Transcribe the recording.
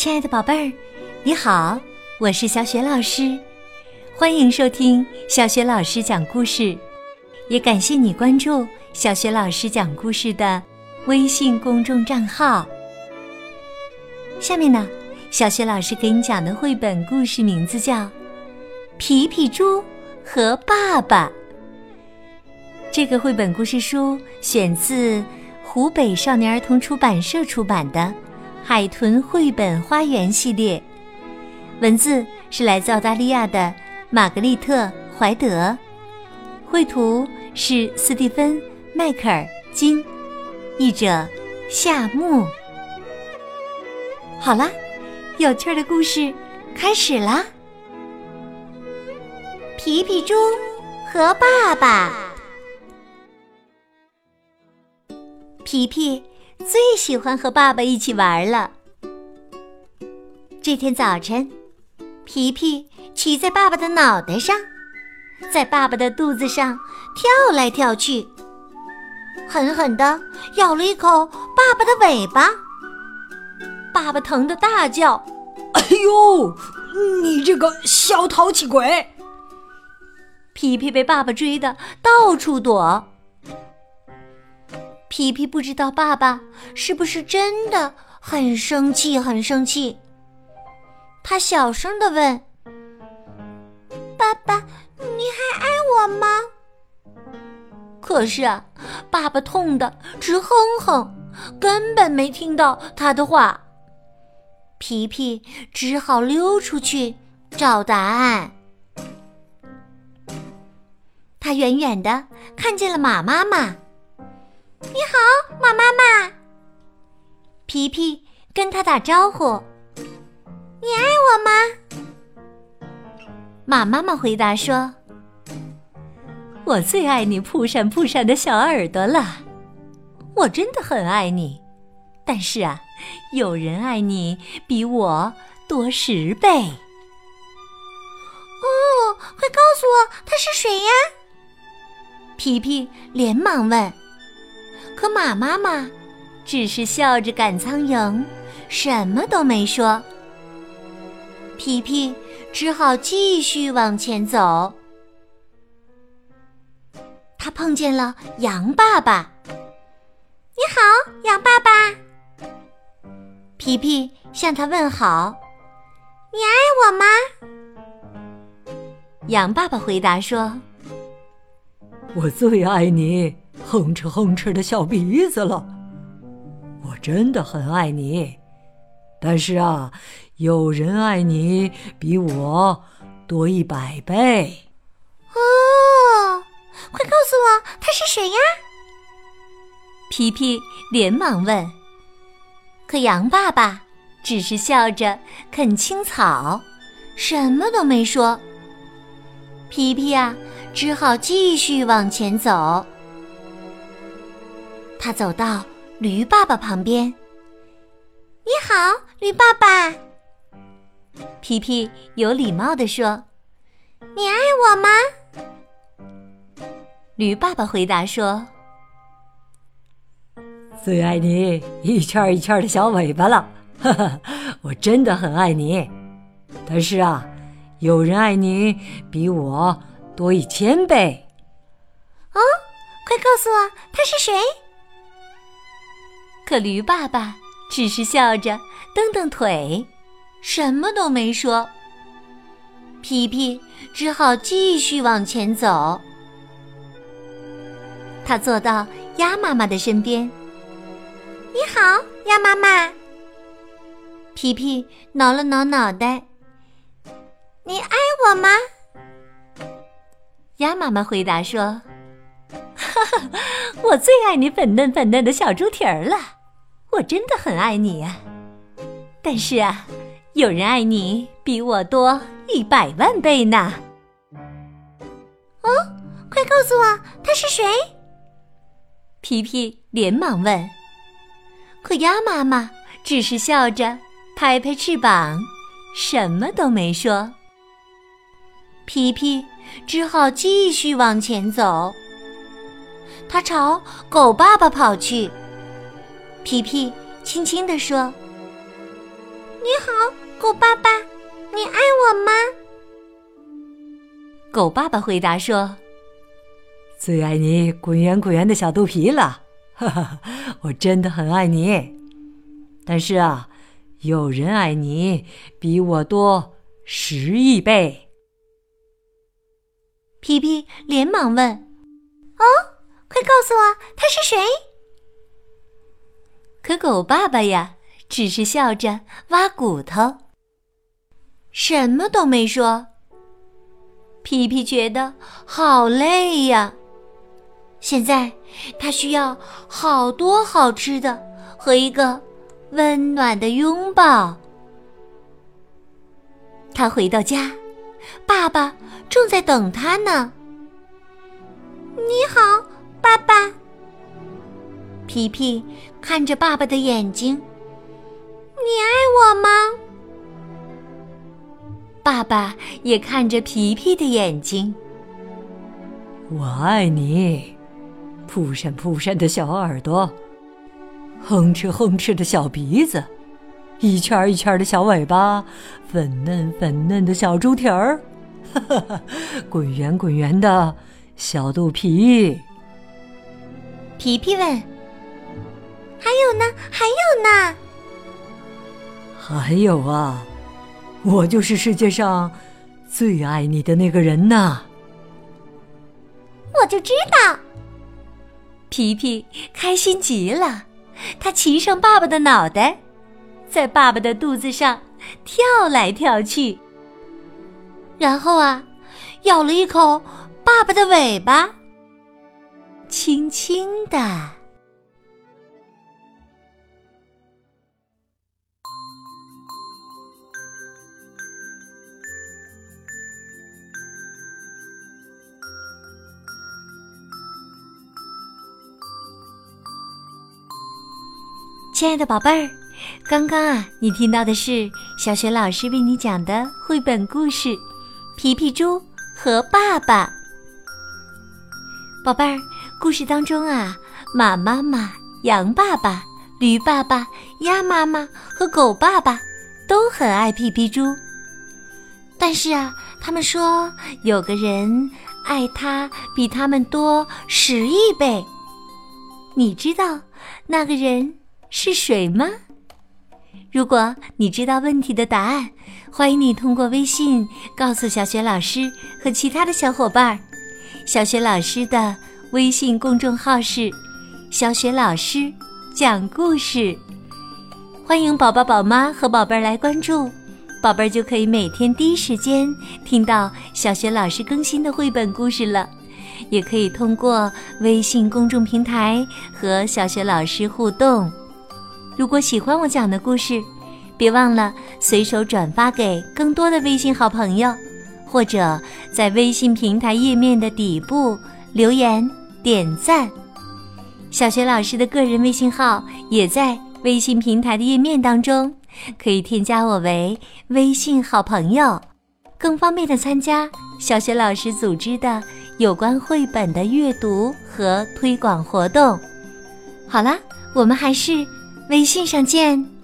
亲爱的宝贝儿，你好，我是小雪老师，欢迎收听小雪老师讲故事，也感谢你关注小雪老师讲故事的微信公众账号。下面呢，小雪老师给你讲的绘本故事名字叫《皮皮猪和爸爸》。这个绘本故事书选自湖北少年儿童出版社出版的。海豚绘本花园系列，文字是来自澳大利亚的玛格丽特·怀德，绘图是斯蒂芬·迈克尔金，译者夏木。好啦，有趣的故事开始啦！皮皮猪和爸爸，皮皮。最喜欢和爸爸一起玩了。这天早晨，皮皮骑在爸爸的脑袋上，在爸爸的肚子上跳来跳去，狠狠地咬了一口爸爸的尾巴。爸爸疼得大叫：“哎呦，你这个小淘气鬼！”皮皮被爸爸追得到处躲。皮皮不知道爸爸是不是真的很生气，很生气。他小声的问：“爸爸，你还爱我吗？”可是啊，爸爸痛的直哼哼，根本没听到他的话。皮皮只好溜出去找答案。他远远的看见了马妈妈。你好，马妈妈。皮皮跟他打招呼：“你爱我吗？”马妈妈回答说：“我最爱你扑闪扑闪的小耳朵了，我真的很爱你。但是啊，有人爱你比我多十倍。”哦，快告诉我他是谁呀？皮皮连忙问。可马妈妈只是笑着赶苍蝇，什么都没说。皮皮只好继续往前走。他碰见了羊爸爸。“你好，羊爸爸。”皮皮向他问好。“你爱我吗？”羊爸爸回答说：“我最爱你。”哼哧哼哧的小鼻子了，我真的很爱你，但是啊，有人爱你比我多一百倍。哦，快告诉我他是谁呀？皮皮连忙问。可羊爸爸只是笑着啃青草，什么都没说。皮皮啊，只好继续往前走。他走到驴爸爸旁边。“你好，驴爸爸。”皮皮有礼貌地说，“你爱我吗？”驴爸爸回答说：“最爱你一圈一圈的小尾巴了，哈哈，我真的很爱你。但是啊，有人爱你比我多一千倍。”哦，快告诉我他是谁？可驴爸爸只是笑着蹬蹬腿，什么都没说。皮皮只好继续往前走。他坐到鸭妈妈的身边。“你好，鸭妈妈。”皮皮挠了挠脑袋。“你爱我吗？”鸭妈妈回答说：“哈哈，我最爱你粉嫩粉嫩的小猪蹄儿了。”我真的很爱你呀，但是啊，有人爱你比我多一百万倍呢。哦，快告诉我他是谁？皮皮连忙问。可鸭妈妈只是笑着拍拍翅膀，什么都没说。皮皮只好继续往前走。他朝狗爸爸跑去。皮皮轻轻地说：“你好，狗爸爸，你爱我吗？狗爸爸回答说：“最爱你滚圆滚圆的小肚皮了，哈哈，我真的很爱你。但是啊，有人爱你比我多十亿倍。”皮皮连忙问：“哦，快告诉我他是谁？”可狗爸爸呀，只是笑着挖骨头，什么都没说。皮皮觉得好累呀，现在他需要好多好吃的和一个温暖的拥抱。他回到家，爸爸正在等他呢。你好，爸爸。皮皮看着爸爸的眼睛，你爱我吗？爸爸也看着皮皮的眼睛。我爱你，扑闪扑闪的小耳朵，哼哧哼哧的小鼻子，一圈一圈的小尾巴，粉嫩粉嫩的小猪蹄儿，哈哈哈，滚圆滚圆的小肚皮。皮皮问：“还有呢？还有呢？”还有啊。我就是世界上最爱你的那个人呐！我就知道，皮皮开心极了，他骑上爸爸的脑袋，在爸爸的肚子上跳来跳去，然后啊，咬了一口爸爸的尾巴，轻轻的。亲爱的宝贝儿，刚刚啊，你听到的是小雪老师为你讲的绘本故事《皮皮猪和爸爸》。宝贝儿，故事当中啊，马妈妈、羊爸爸、驴爸爸、鸭妈妈和狗爸爸都很爱皮皮猪，但是啊，他们说有个人爱他比他们多十亿倍。你知道那个人？是水吗？如果你知道问题的答案，欢迎你通过微信告诉小雪老师和其他的小伙伴。小雪老师的微信公众号是“小雪老师讲故事”，欢迎宝宝、宝妈和宝贝儿来关注，宝贝儿就可以每天第一时间听到小雪老师更新的绘本故事了。也可以通过微信公众平台和小雪老师互动。如果喜欢我讲的故事，别忘了随手转发给更多的微信好朋友，或者在微信平台页面的底部留言点赞。小学老师的个人微信号也在微信平台的页面当中，可以添加我为微信好朋友，更方便的参加小学老师组织的有关绘本的阅读和推广活动。好啦，我们还是。微信上见。